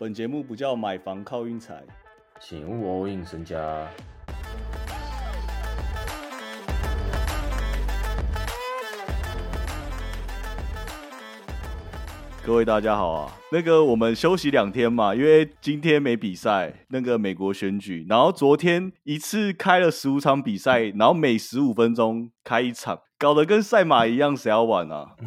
本节目不叫买房靠运财，请勿 all in 身家。各位大家好啊，那个我们休息两天嘛，因为今天没比赛，那个美国选举，然后昨天一次开了十五场比赛，然后每十五分钟开一场，搞得跟赛马一样，谁要玩啊？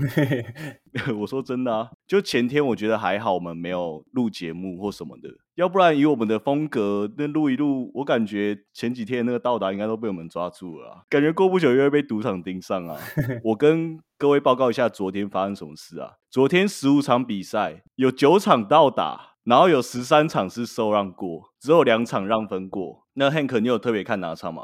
我说真的啊，就前天我觉得还好，我们没有录节目或什么的，要不然以我们的风格，那录一录，我感觉前几天那个到达应该都被我们抓住了啊，感觉过不久又会被赌场盯上啊。我跟各位报告一下昨天发生什么事啊？昨天十五场比赛有九场到达，然后有十三场是受让过，只有两场让分过。那 Hank，你有特别看哪场吗？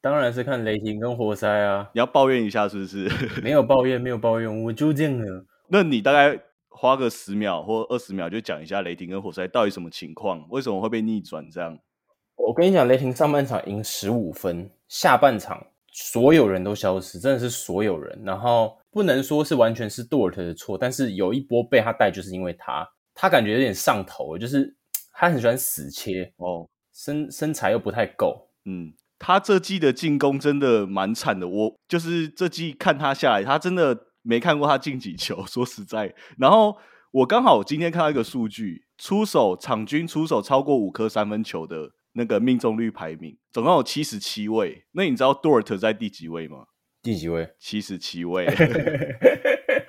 当然是看雷霆跟活塞啊！你要抱怨一下是不是？没有抱怨，没有抱怨，我就这样了。那你大概花个十秒或二十秒就讲一下雷霆跟活塞到底什么情况，为什么会被逆转？这样，我跟你讲，雷霆上半场赢十五分，下半场所有人都消失，真的是所有人。然后不能说是完全是 Dort 的错，但是有一波被他带，就是因为他，他感觉有点上头，就是他很喜欢死切哦，身身材又不太够。嗯，他这季的进攻真的蛮惨的，我就是这季看他下来，他真的。没看过他进几球，说实在。然后我刚好今天看到一个数据，出手场均出手超过五颗三分球的那个命中率排名，总共有七十七位。那你知道 Dort 在第几位吗？第几位？七十七位，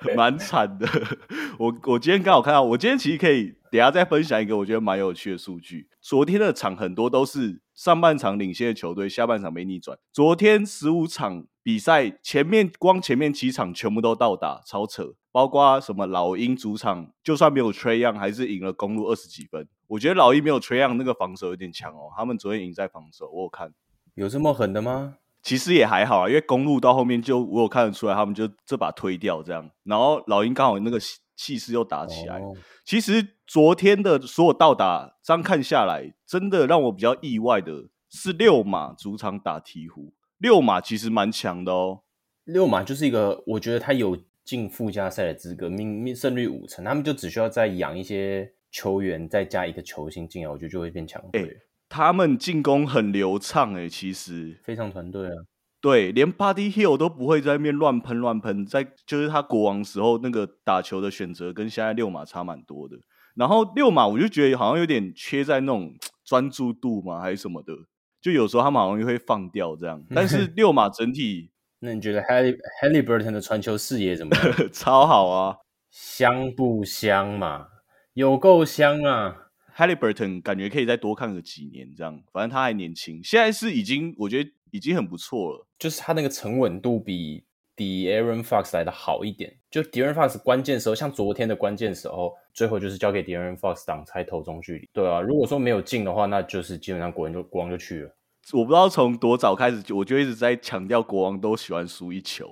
蛮惨的。我我今天刚好看到，我今天其实可以等下再分享一个我觉得蛮有趣的数据。昨天的场很多都是上半场领先的球队，下半场没逆转。昨天十五场。比赛前面光前面几场全部都到达超扯，包括什么老鹰主场，就算没有吹样，还是赢了公路二十几分。我觉得老鹰没有吹样，那个防守有点强哦。他们昨天赢在防守，我看，有这么狠的吗？其实也还好啊，因为公路到后面就我有看得出来，他们就这把推掉这样。然后老鹰刚好那个气势又打起来。其实昨天的所有到达，这样看下来，真的让我比较意外的是六马主场打鹈鹕。六马其实蛮强的哦，六马就是一个，我觉得他有进附加赛的资格，命命胜率五成，他们就只需要再养一些球员，再加一个球星进来，我觉得就会变强队。他们进攻很流畅哎，其实非常团队啊，对，连 Buddy Hill 都不会在那边乱喷乱喷，在就是他国王时候那个打球的选择跟现在六马差蛮多的。然后六马我就觉得好像有点缺在那种 专注度嘛，还是什么的。就有时候他们好容易会放掉这样，但是六马整体，那你觉得 Haley Haley Burton 的传球视野怎么样？超好啊，香不香嘛？有够香啊！Haley Burton 感觉可以再多看个几年这样，反正他还年轻，现在是已经我觉得已经很不错了，就是他那个沉稳度比。比 Aaron Fox 来的好一点，就 Aaron Fox 关键时候，像昨天的关键时候，最后就是交给 Aaron Fox 挡拆投中距离。对啊，如果说没有进的话，那就是基本上国王就国王就去了。我不知道从多早开始，我就一直在强调国王都喜欢输一球。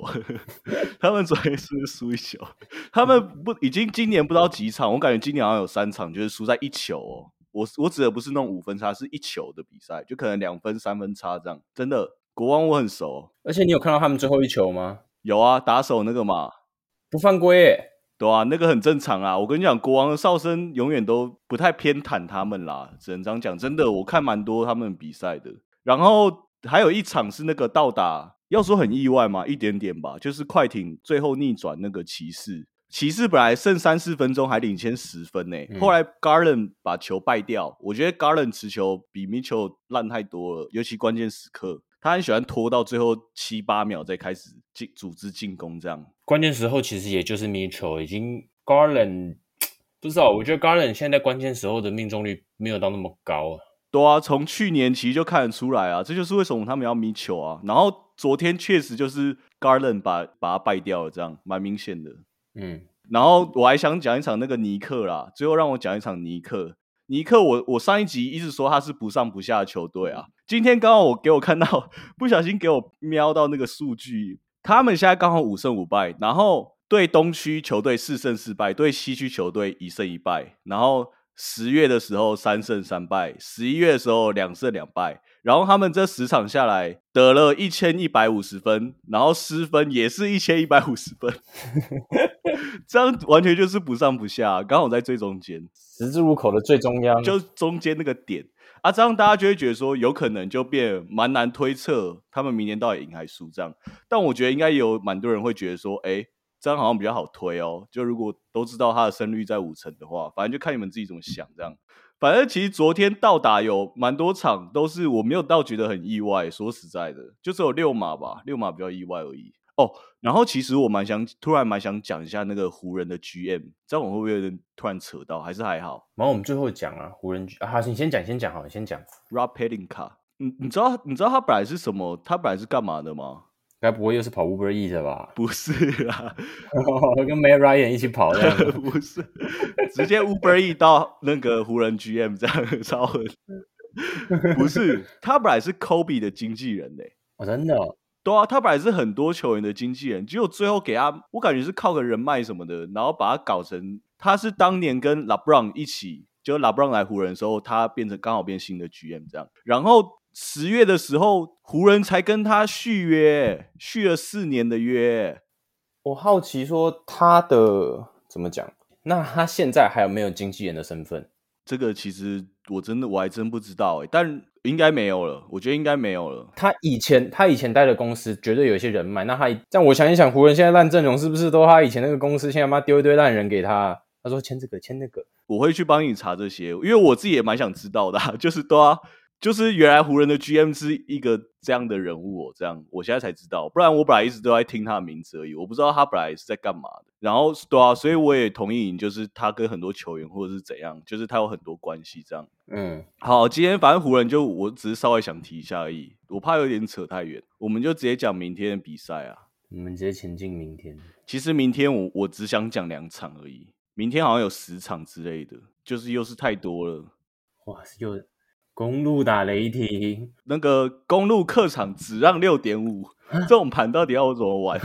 他们昨天是输一球，他们不已经今年不知道几场，我感觉今年好像有三场就是输在一球哦。我我指的不是那种五分差，是一球的比赛，就可能两分、三分差这样。真的，国王我很熟。而且你有看到他们最后一球吗？有啊，打手那个嘛，不犯规，对啊，那个很正常啊。我跟你讲，国王的哨声永远都不太偏袒他们啦，只能这样讲。真的，我看蛮多他们比赛的。然后还有一场是那个到达，要说很意外嘛，一点点吧，就是快艇最后逆转那个骑士。骑士本来剩三四分钟还领先十分呢，后来 Garland 把球败掉。我觉得 Garland 持球比 Mitchell 烂太多了，尤其关键时刻。他很喜欢拖到最后七八秒再开始进组织进攻，这样关键时候其实也就是 Mitchell 已经 Garland 不知道，我觉得 Garland 现在关键时候的命中率没有到那么高啊。对啊，从去年其实就看得出来啊，这就是为什么他们要 Mitchell 啊。然后昨天确实就是 Garland 把把他败掉了，这样蛮明显的。嗯，然后我还想讲一场那个尼克啦，最后让我讲一场尼克。尼克，我我上一集一直说他是不上不下的球队啊。今天刚好我给我看到，不小心给我瞄到那个数据，他们现在刚好五胜五败，然后对东区球队四胜四败，对西区球队一胜一败。然后十月的时候三胜三败，十一月的时候两胜两败。然后他们这十场下来得了一千一百五十分，然后失分也是一千一百五十分。这样完全就是不上不下，刚好在最中间，十字路口的最中央，就中间那个点啊，这样大家就会觉得说，有可能就变蛮难推测他们明年到底赢还是输这样。但我觉得应该有蛮多人会觉得说，哎，这样好像比较好推哦。就如果都知道他的胜率在五成的话，反正就看你们自己怎么想这样。反正其实昨天到达有蛮多场都是我没有到觉得很意外，说实在的，就只有六马吧，六马比较意外而已。哦，然后其实我蛮想，突然蛮想讲一下那个湖人的 GM，这样我会不会有点突然扯到？还是还好？然后我们最后讲啊，湖人啊，好，你先讲，先讲好，你先讲。Rob Pelinka，你你知道你知道他本来是什么？他本来是干嘛的吗？该不会又是跑 Uber E 的吧？不是啊，跟 Matt Ryan 一起跑的？不是，直接 Uber E 到那个湖人 GM 这样超狠。不是，他本来是 Kobe 的经纪人嘞。哦，真的。对啊，他本来是很多球员的经纪人，结果最后给他，我感觉是靠个人脉什么的，然后把他搞成他是当年跟 LeBron 一起，就 LeBron 来湖人的时候，他变成刚好变新的 GM 这样。然后十月的时候，湖人才跟他续约，续了四年的约。我好奇说他的怎么讲？那他现在还有没有经纪人的身份？这个其实我真的我还真不知道哎，但。应该没有了，我觉得应该没有了。他以前他以前待的公司绝对有一些人脉，那他这样我想一想，湖人现在烂阵容是不是都他以前那个公司？现在妈丢一堆烂人给他，他说签这个签那个，我会去帮你查这些，因为我自己也蛮想知道的，就是都啊。就是原来湖人的 GM 是一个这样的人物哦，这样我现在才知道，不然我本来一直都在听他的名字而已，我不知道他本来是在干嘛的。然后对啊，所以我也同意你，就是他跟很多球员或者是怎样，就是他有很多关系这样。嗯，好，今天反正湖人就我只是稍微想提一下而已，我怕有点扯太远，我们就直接讲明天的比赛啊。我们直接前进明天。其实明天我我只想讲两场而已，明天好像有十场之类的，就是又是太多了。哇，又。公路打雷霆，那个公路客场只让六点五，这种盘到底要我怎么玩？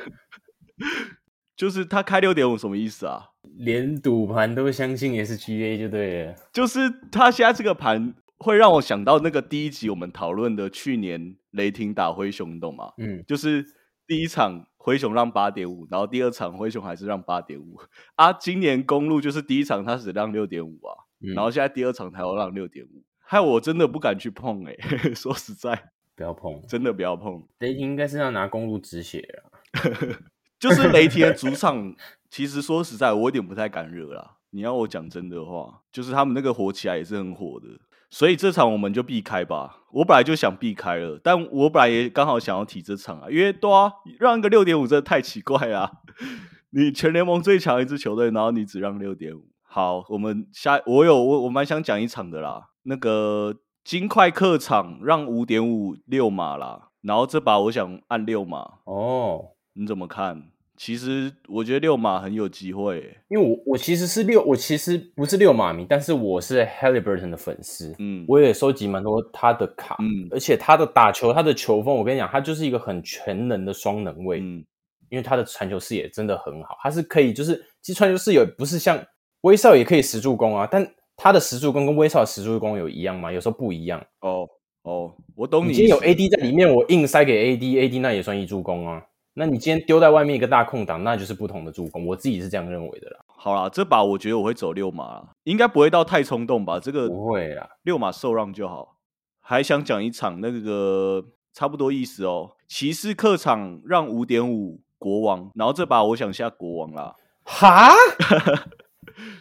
就是他开六点五什么意思啊？连赌盘都相信 SGA 就对了。就是他现在这个盘会让我想到那个第一集我们讨论的去年雷霆打灰熊，你懂吗？嗯，就是第一场灰熊让八点五，然后第二场灰熊还是让八点五啊。今年公路就是第一场他只让六点五啊。然后现在第二场才要让六点五，害我真的不敢去碰哎，说实在，不要碰，真的不要碰。雷霆应该是要拿公路止血啊，就是雷霆的主场，其实说实在，我有点不太敢惹啦。你要我讲真的话，就是他们那个火起来也是很火的，所以这场我们就避开吧。我本来就想避开了，但我本来也刚好想要提这场啊，因为对啊，让一个六点五真的太奇怪啊！你全联盟最强一支球队，然后你只让六点五。好，我们下我有我我蛮想讲一场的啦，那个金块客场让五点五六码啦，然后这把我想按六码。哦，你怎么看？其实我觉得六码很有机会，因为我我其实是六，我其实不是六码迷，但是我是 Halliburton 的粉丝，嗯，我也收集蛮多他的卡，嗯，而且他的打球，他的球风，我跟你讲，他就是一个很全能的双能位，嗯，因为他的传球视野真的很好，他是可以就是其实传球视野不是像。威少也可以十助攻啊，但他的十助攻跟威少的十助攻有一样吗？有时候不一样。哦哦，我懂你。今天有 AD 在里面，我硬塞给 AD，AD 那也算一助攻啊。那你今天丢在外面一个大空档，那就是不同的助攻。我自己是这样认为的啦。好啦，这把我觉得我会走六码，应该不会到太冲动吧？这个不会啦，六码受让就好。还想讲一场那个差不多意思哦，骑士客场让五点五国王，然后这把我想下国王啦。哈？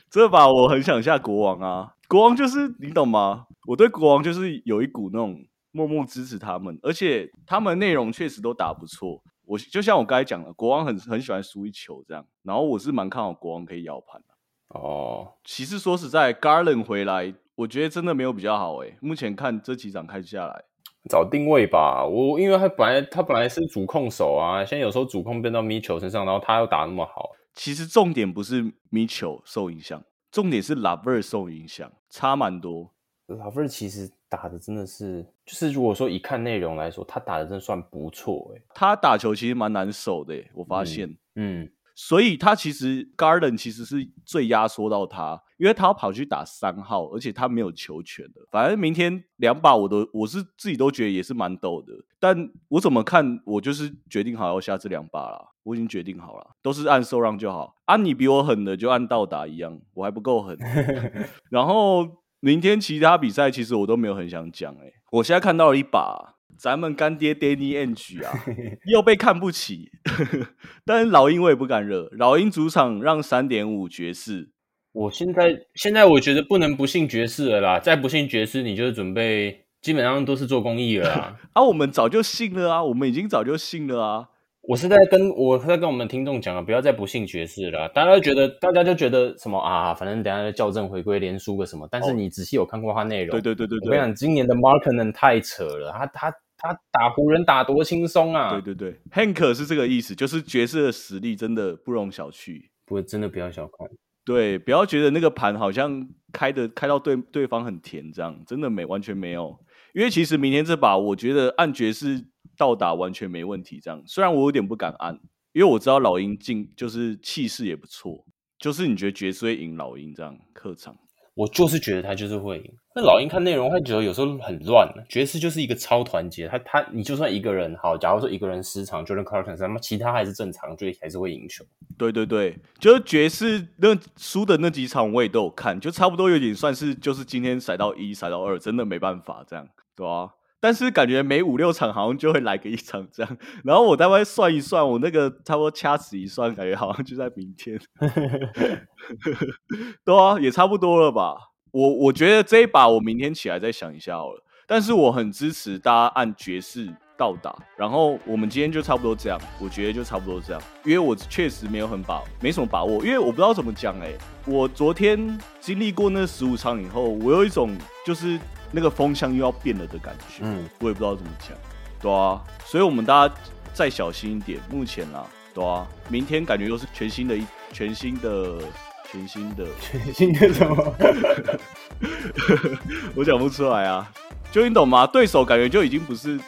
这把我很想下国王啊！国王就是你懂吗？我对国王就是有一股那种默默支持他们，而且他们内容确实都打不错。我就像我刚才讲的，国王很很喜欢输一球这样，然后我是蛮看好国王可以摇盘的。哦，其实说实在，Garland 回来，我觉得真的没有比较好诶。目前看这几场看下来，找定位吧。我因为他本来他本来是主控手啊，现在有时候主控变到米球身上，然后他又打那么好。其实重点不是米球受影响，重点是拉贝尔受影响，差蛮多。拉贝尔其实打的真的是，就是如果说以看内容来说，他打的真的算不错哎。他打球其实蛮难守的，我发现。嗯，所以他其实 Garden 其实是最压缩到他，因为他要跑去打三号，而且他没有球权的。反正明天两把我都我是自己都觉得也是蛮逗的，但我怎么看我就是决定好要下这两把了，我已经决定好了，都是按受让就好。啊，你比我狠的就按倒打一样，我还不够狠。然后明天其他比赛其实我都没有很想讲哎，我现在看到了一把。咱们干爹 Danny Ang 啊，又被看不起，但是老鹰我也不敢惹。老鹰主场让三点五爵士，我现在现在我觉得不能不信爵士了啦，再不信爵士，你就准备基本上都是做公益了啊。啊，我们早就信了啊，我们已经早就信了啊。我是在跟我在跟我们听众讲啊，不要再不信爵士了。大家觉得大家就觉得什么啊，反正等下校正回归连输个什么。但是你仔细有看过他内容？对对对对对。我跟你讲，今年的 Marken 太扯了，他他。他打湖人打多轻松啊！对对对，Hank 是这个意思，就是爵士的实力真的不容小觑，不，真的不要小看。对，不要觉得那个盘好像开的开到对对方很甜这样，真的没完全没有。因为其实明天这把，我觉得按爵士到达完全没问题。这样，虽然我有点不敢按，因为我知道老鹰进就是气势也不错，就是你觉得爵士会赢老鹰这样客场？我就是觉得他就是会赢。那老鹰看内容他觉得有时候很乱。爵士就是一个超团结，他他你就算一个人好，假如说一个人失常，Jordan Clarkson，那么其他还是正常，就还是会赢球。对对对，就是爵士那输的那几场我也都有看，就差不多有点算是就是今天甩到一甩到二，真的没办法这样，对啊？但是感觉每五六场好像就会来个一场这样，然后我大概算一算，我那个差不多掐指一算，感觉好像就在明天。对啊，也差不多了吧？我我觉得这一把我明天起来再想一下好了。但是我很支持大家按爵士到达，然后我们今天就差不多这样，我觉得就差不多这样，因为我确实没有很把没什么把握，因为我不知道怎么讲哎。我昨天经历过那十五场以后，我有一种就是。那个风向又要变了的感觉，嗯，我也不知道怎么讲，对啊，所以我们大家再小心一点。目前啦，对啊，明天感觉又是全新的一全新的全新的 全新的什么？我讲不出来啊，就你懂吗？对手感觉就已经不是